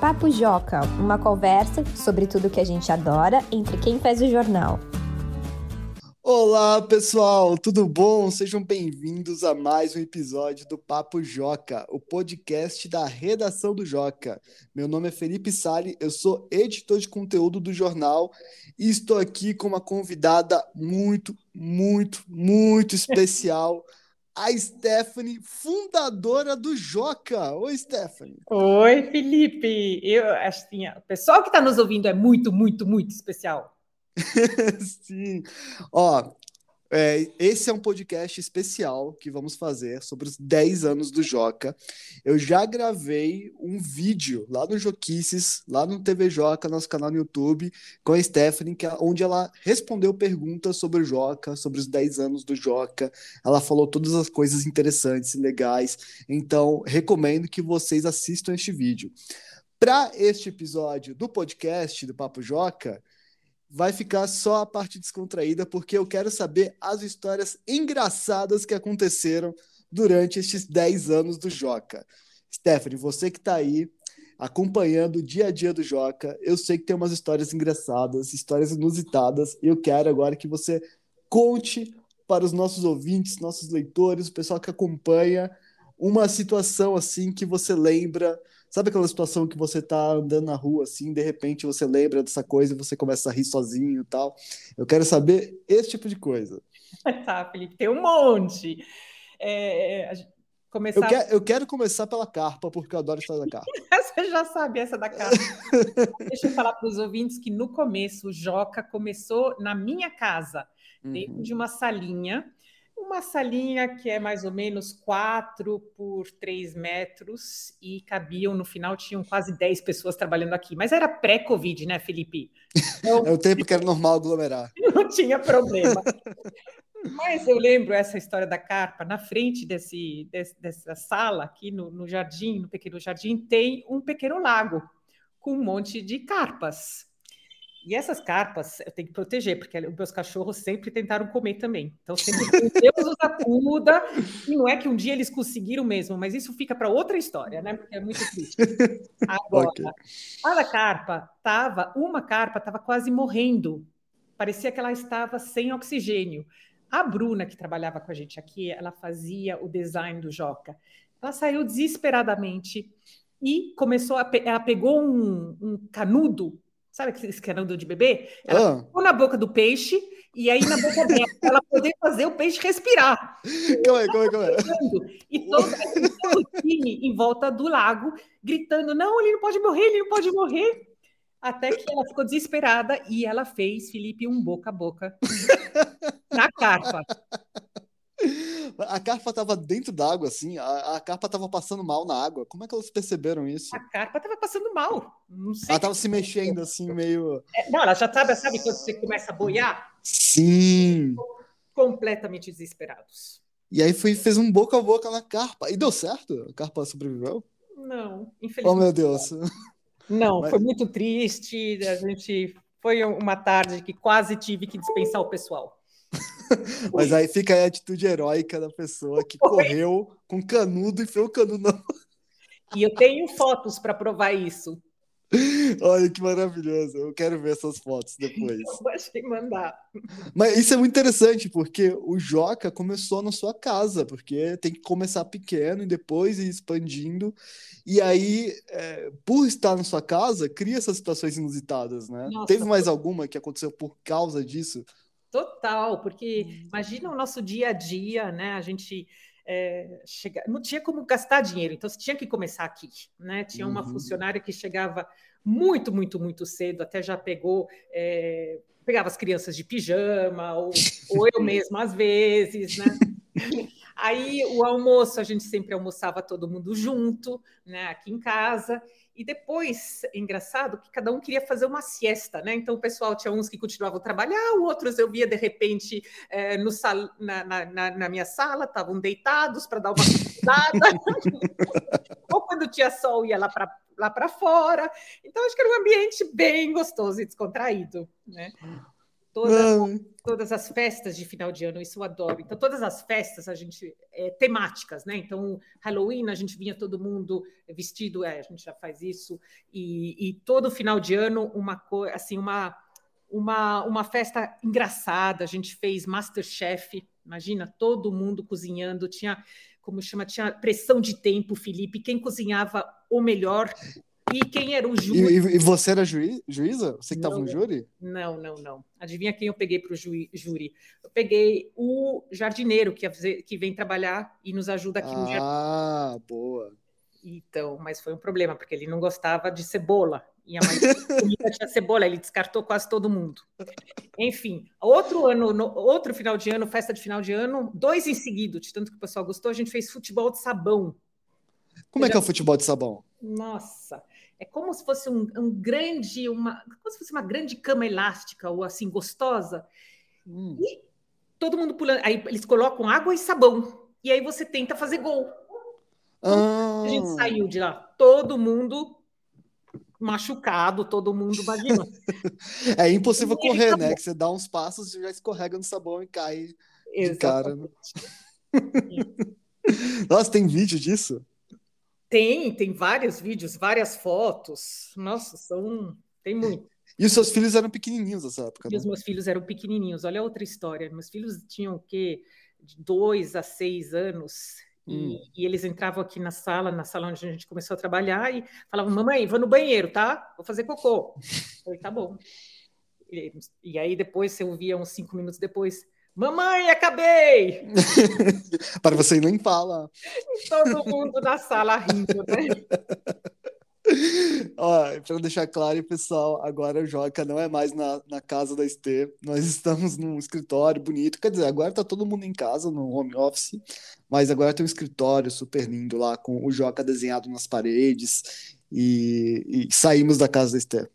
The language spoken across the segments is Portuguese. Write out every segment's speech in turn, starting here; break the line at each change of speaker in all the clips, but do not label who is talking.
Papo Joca, uma conversa sobre tudo que a gente adora entre quem faz o jornal.
Olá, pessoal, tudo bom? Sejam bem-vindos a mais um episódio do Papo Joca, o podcast da redação do Joca. Meu nome é Felipe Sali, eu sou editor de conteúdo do jornal e estou aqui com uma convidada muito, muito, muito especial. A Stephanie, fundadora do Joca. Oi, Stephanie.
Oi, Felipe. Eu assim, o pessoal que está nos ouvindo é muito, muito, muito especial.
Sim. Ó, é, esse é um podcast especial que vamos fazer sobre os 10 anos do Joca. Eu já gravei um vídeo lá no Joquices, lá no TV Joca, nosso canal no YouTube, com a Stephanie, que, é onde ela respondeu perguntas sobre o Joca, sobre os 10 anos do Joca. Ela falou todas as coisas interessantes e legais. Então, recomendo que vocês assistam este vídeo. Para este episódio do podcast do Papo Joca, vai ficar só a parte descontraída, porque eu quero saber as histórias engraçadas que aconteceram durante estes 10 anos do Joca. Stephanie, você que está aí acompanhando o dia a dia do Joca, eu sei que tem umas histórias engraçadas, histórias inusitadas, e eu quero agora que você conte para os nossos ouvintes, nossos leitores, o pessoal que acompanha, uma situação assim que você lembra Sabe aquela situação que você tá andando na rua assim, de repente você lembra dessa coisa e você começa a rir sozinho e tal? Eu quero saber esse tipo de coisa.
Tá, Felipe, tem um monte. É,
começar... eu, quero, eu quero começar pela carpa, porque eu adoro a história da carpa.
você já sabe essa da carpa. Deixa eu falar para os ouvintes que no começo o Joca começou na minha casa, dentro uhum. de uma salinha uma salinha que é mais ou menos 4 por 3 metros e cabiam, no final, tinham quase 10 pessoas trabalhando aqui. Mas era pré-Covid, né, Felipe?
Então, é o tempo que era normal aglomerar.
Não tinha problema. Mas eu lembro essa história da carpa, na frente desse, desse dessa sala, aqui no, no jardim, no pequeno jardim, tem um pequeno lago com um monte de carpas. E essas carpas eu tenho que proteger, porque os meus cachorros sempre tentaram comer também. Então, sempre Deus os acuda. E não é que um dia eles conseguiram mesmo, mas isso fica para outra história, né? Porque é muito triste. Agora, okay. a carpa estava, uma carpa estava quase morrendo. Parecia que ela estava sem oxigênio. A Bruna, que trabalhava com a gente aqui, ela fazia o design do Joca. Ela saiu desesperadamente e começou a. Pe ela pegou um, um canudo Sabe aquele canudo de bebê? Ela ah. na boca do peixe e aí na boca dela ela poder fazer o peixe respirar.
Calma aí, calma aí, calma
aí. E todo, todo o time em volta do lago gritando: não, ele não pode morrer, ele não pode morrer. Até que ela ficou desesperada e ela fez, Felipe, um boca a boca na carpa.
A carpa estava dentro d'água, assim. A, a carpa estava passando mal na água. Como é que elas perceberam isso?
A carpa estava passando mal. Não sei.
Ela estava se mexendo, assim, meio.
É, não, ela já sabe, sabe quando você começa a boiar?
Sim.
Completamente desesperados.
E aí foi, fez um boca a boca na carpa. E deu certo? A carpa sobreviveu?
Não, infelizmente. Oh,
meu Deus.
Não, Mas... foi muito triste. A gente. Foi uma tarde que quase tive que dispensar o pessoal.
Mas aí fica a atitude heróica da pessoa que Oi. correu com canudo e foi o canudo não.
E eu tenho fotos para provar isso.
Olha que maravilhoso. Eu quero ver essas fotos depois. Eu
vou te mandar.
Mas isso é muito interessante, porque o Joca começou na sua casa, porque tem que começar pequeno e depois ir expandindo. E aí, é, por estar na sua casa, cria essas situações inusitadas, né? Nossa, Teve mais alguma que aconteceu por causa disso?
Total, porque imagina o nosso dia a dia, né? A gente é, chega... não tinha como gastar dinheiro, então você tinha que começar aqui, né? Tinha uma uhum. funcionária que chegava muito, muito, muito cedo, até já pegou, é, pegava as crianças de pijama, ou, ou eu mesma às vezes, né? Aí o almoço a gente sempre almoçava todo mundo junto, né? Aqui em casa. E depois, engraçado que cada um queria fazer uma siesta, né? Então o pessoal tinha uns que continuavam a trabalhar, outros eu via de repente é, no sal, na, na, na, minha sala, estavam deitados para dar uma cuidada. Ou quando tinha sol, ia lá para lá fora. Então acho que era um ambiente bem gostoso e descontraído, né? Todas, todas as festas de final de ano, isso eu adoro. Então, todas as festas a gente é, temáticas, né? Então, Halloween a gente vinha todo mundo vestido, é, a gente já faz isso, e, e todo final de ano uma coisa, assim, uma, uma, uma festa engraçada. A gente fez Masterchef, imagina, todo mundo cozinhando, tinha como chama, tinha pressão de tempo, Felipe, quem cozinhava o melhor e quem era o júri?
E, e você era juiz, juíza? Você que estava no júri?
Não, não, não. Adivinha quem eu peguei para o júri? Eu peguei o jardineiro que, que vem trabalhar e nos ajuda aqui
ah,
no jardim.
Ah, boa.
Então, mas foi um problema, porque ele não gostava de cebola. E a mãe tinha cebola, ele descartou quase todo mundo. Enfim, outro ano, no, outro final de ano, festa de final de ano, dois em seguida, de tanto que o pessoal gostou, a gente fez futebol de sabão.
Como é que é o futebol de sabão?
Nossa, é como se fosse um, um, grande, uma, como se fosse uma grande cama elástica ou assim gostosa. Hum. E todo mundo pulando. Aí eles colocam água e sabão. E aí você tenta fazer gol.
Ah.
A gente saiu de lá, todo mundo machucado, todo mundo imagina.
é impossível correr, né? Que você dá uns passos e já escorrega no sabão e cai Exatamente. de cara. Né? Nossa, tem vídeo disso?
Tem, tem vários vídeos, várias fotos. Nossa, são. Tem muito.
E os seus filhos eram pequenininhos nessa época,
E os
né?
meus filhos eram pequenininhos. Olha outra história. Meus filhos tinham o quê? De dois a seis anos. Hum. E, e, eles entravam aqui na sala, na sala onde a gente começou a trabalhar, e falavam: Mamãe, vou no banheiro, tá? Vou fazer cocô. Eu falei: Tá bom. E, e aí depois você ouvia uns cinco minutos depois: Mamãe, acabei!
Para você nem fala.
Todo mundo na sala rindo, né?
Ó, para deixar claro, pessoal, agora o Joca não é mais na, na casa da Estê. Nós estamos num escritório bonito. Quer dizer, agora tá todo mundo em casa, no home office, mas agora tem um escritório super lindo lá, com o Joca desenhado nas paredes. E, e saímos da casa da Estê.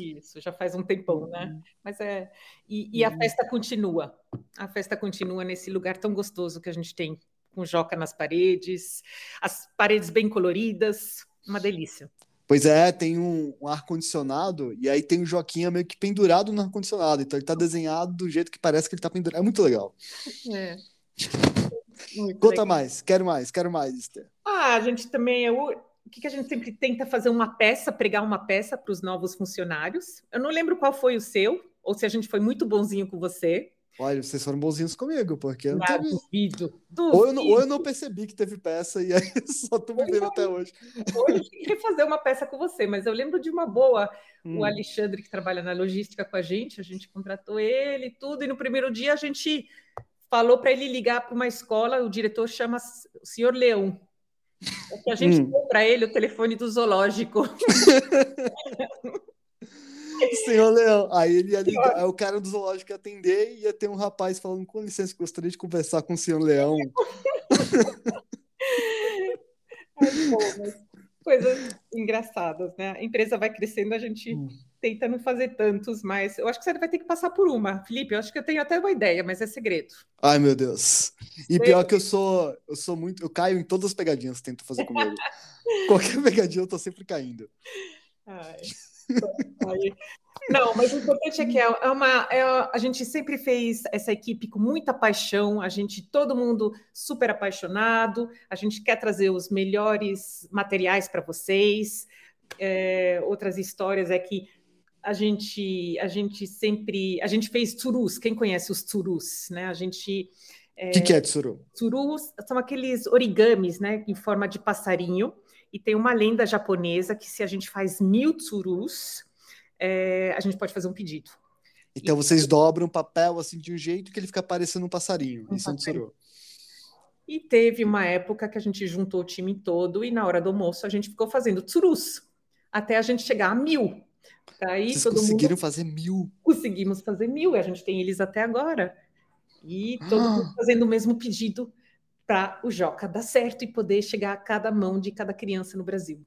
Isso, já faz um tempão, né? Uhum. Mas é. E, e, a uhum. festa continua. A festa continua nesse lugar tão gostoso que a gente tem, com joca nas paredes, as paredes bem coloridas, uma delícia.
Pois é, tem um, um ar-condicionado, e aí tem o Joquinha meio que pendurado no ar-condicionado. Então ele tá desenhado do jeito que parece que ele tá pendurado. É muito legal.
É.
Muito Conta legal. mais, quero mais, quero mais, Esther.
Ah, a gente também. Eu, o que, que a gente sempre tenta fazer uma peça, pregar uma peça para os novos funcionários. Eu não lembro qual foi o seu, ou se a gente foi muito bonzinho com você.
Olha, vocês foram bonzinhos comigo, porque eu não
ah, teve... duvido,
duvido. Ou, eu não, ou eu não percebi que teve peça e aí só tô me vendo até hoje.
Hoje eu queria fazer uma peça com você, mas eu lembro de uma boa. Hum. O Alexandre, que trabalha na logística com a gente, a gente contratou ele e tudo, e no primeiro dia a gente falou para ele ligar para uma escola, o diretor chama o senhor Leão. É que a gente hum. deu para ele o telefone do zoológico.
Senhor Leão. Aí ele ia ligar, aí o cara do zoológico ia atender e ia ter um rapaz falando, com licença, gostaria de conversar com o senhor Leão.
coisas engraçadas, né? A empresa vai crescendo, a gente hum tenta não fazer tantos, mas eu acho que você vai ter que passar por uma. Felipe, eu acho que eu tenho até uma ideia, mas é segredo.
Ai, meu Deus. E pior que eu sou, eu sou muito, eu caio em todas as pegadinhas que tento fazer comigo. Qualquer pegadinha eu tô sempre caindo.
Ai. Não, mas o importante é que é uma, é, a gente sempre fez essa equipe com muita paixão, a gente, todo mundo super apaixonado, a gente quer trazer os melhores materiais para vocês. É, outras histórias é que a gente, a gente sempre, a gente fez turus. Quem conhece os turus, né? A gente
o é, que, que é tsuru?
Tsurus são aqueles origamis, né, em forma de passarinho. E tem uma lenda japonesa que se a gente faz mil tsurus, é, a gente pode fazer um pedido.
Então e, vocês dobram o papel assim de um jeito que ele fica parecendo um passarinho. Um Isso é um tsuru.
E teve uma época que a gente juntou o time todo e na hora do almoço a gente ficou fazendo tsurus até a gente chegar a mil.
Aí, Vocês conseguiram mundo... fazer mil?
Conseguimos fazer mil, e a gente tem eles até agora. E todo ah. mundo fazendo o mesmo pedido para o Joca dar certo e poder chegar a cada mão de cada criança no Brasil.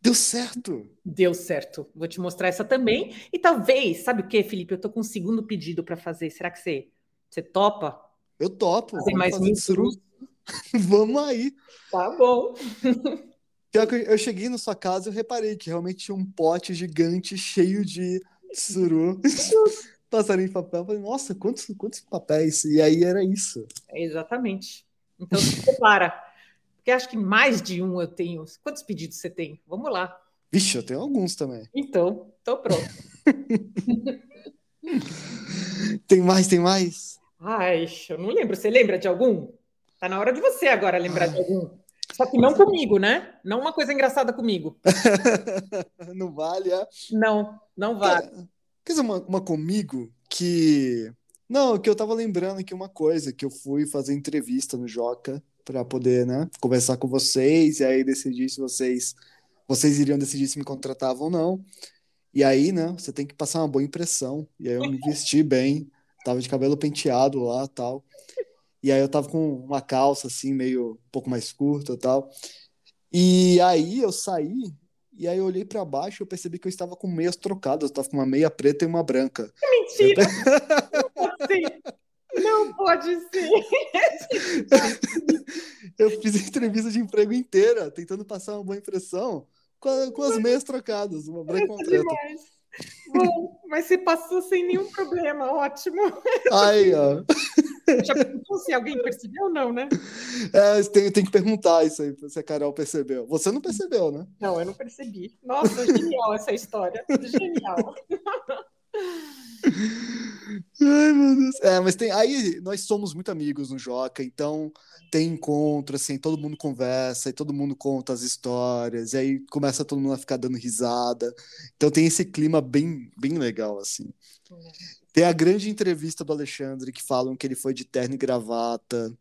Deu certo!
Deu certo. Vou te mostrar essa também. E talvez, sabe o que, Felipe? Eu estou com um segundo pedido para fazer. Será que você, você topa?
Eu topo.
Fazer mais mil
Vamos aí.
Tá bom.
Pior que eu cheguei na sua casa e reparei que realmente tinha um pote gigante cheio de tsuru. passarinho de papel. Eu falei, nossa, quantos, quantos papéis? E aí era isso.
É, exatamente. Então, se prepara. Porque acho que mais de um eu tenho. Quantos pedidos você tem? Vamos lá.
Vixe, eu tenho alguns também.
Então, tô pronto.
tem mais, tem mais?
Ai, eu não lembro. Você lembra de algum? Tá na hora de você agora lembrar Ai. de algum. Só que não comigo, né? Não uma coisa engraçada comigo.
não vale, é?
Não, não vale.
Quer dizer, uma, uma comigo que. Não, que eu tava lembrando aqui uma coisa, que eu fui fazer entrevista no Joca para poder, né, conversar com vocês e aí decidir se vocês vocês iriam decidir se me contratavam ou não. E aí, né, você tem que passar uma boa impressão. E aí eu me vesti bem, tava de cabelo penteado lá, tal. E aí eu tava com uma calça assim, meio um pouco mais curta, tal. E aí eu saí e aí eu olhei para baixo e eu percebi que eu estava com meias trocadas, eu tava com uma meia preta e uma branca.
Mentira. Não pode ser.
eu fiz a entrevista de emprego inteira, tentando passar uma boa impressão com, com as meias trocadas, uma branca com preta.
Bom, mas você passou sem nenhum problema, ótimo.
Aí, ó.
Já perguntou se alguém percebeu ou não, né?
É, tem, tem que perguntar isso aí, se a Carol percebeu. Você não percebeu, né?
Não, eu não percebi. Nossa, genial essa história. Genial.
Ai, meu Deus. É, mas tem. Aí nós somos muito amigos no Joca, então tem encontro, assim, todo mundo conversa, e todo mundo conta as histórias, e aí começa todo mundo a ficar dando risada. Então tem esse clima bem, bem legal, assim. Tem a grande entrevista do Alexandre que falam que ele foi de terno e gravata.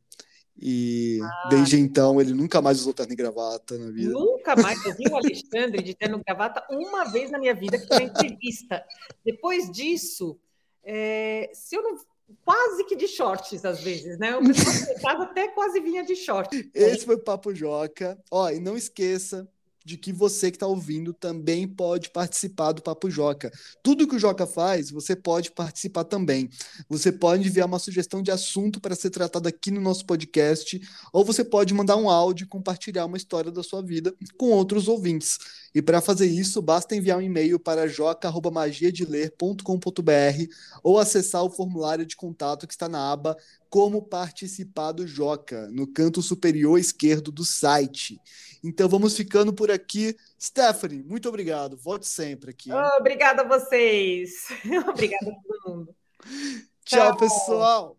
E ah, desde então ele nunca mais usou terno e gravata na vida.
Nunca mais. Eu vi o Alexandre de terno e gravata uma vez na minha vida, que foi uma entrevista. Depois disso, é, se eu não. Quase que de shorts, às vezes, né? O pessoal até quase vinha de shorts.
Esse foi o Papo Joca. Ó, e não esqueça de que você que está ouvindo também pode participar do Papo Joca. Tudo que o Joca faz, você pode participar também. Você pode enviar uma sugestão de assunto para ser tratado aqui no nosso podcast, ou você pode mandar um áudio e compartilhar uma história da sua vida com outros ouvintes. E para fazer isso, basta enviar um e-mail para joca.magiadeler.com.br ou acessar o formulário de contato que está na aba Como Participar do Joca, no canto superior esquerdo do site. Então vamos ficando por aqui. Stephanie, muito obrigado. Volte sempre aqui.
Oh, obrigada a vocês. obrigada a todo mundo.
Tchau, Tchau. pessoal.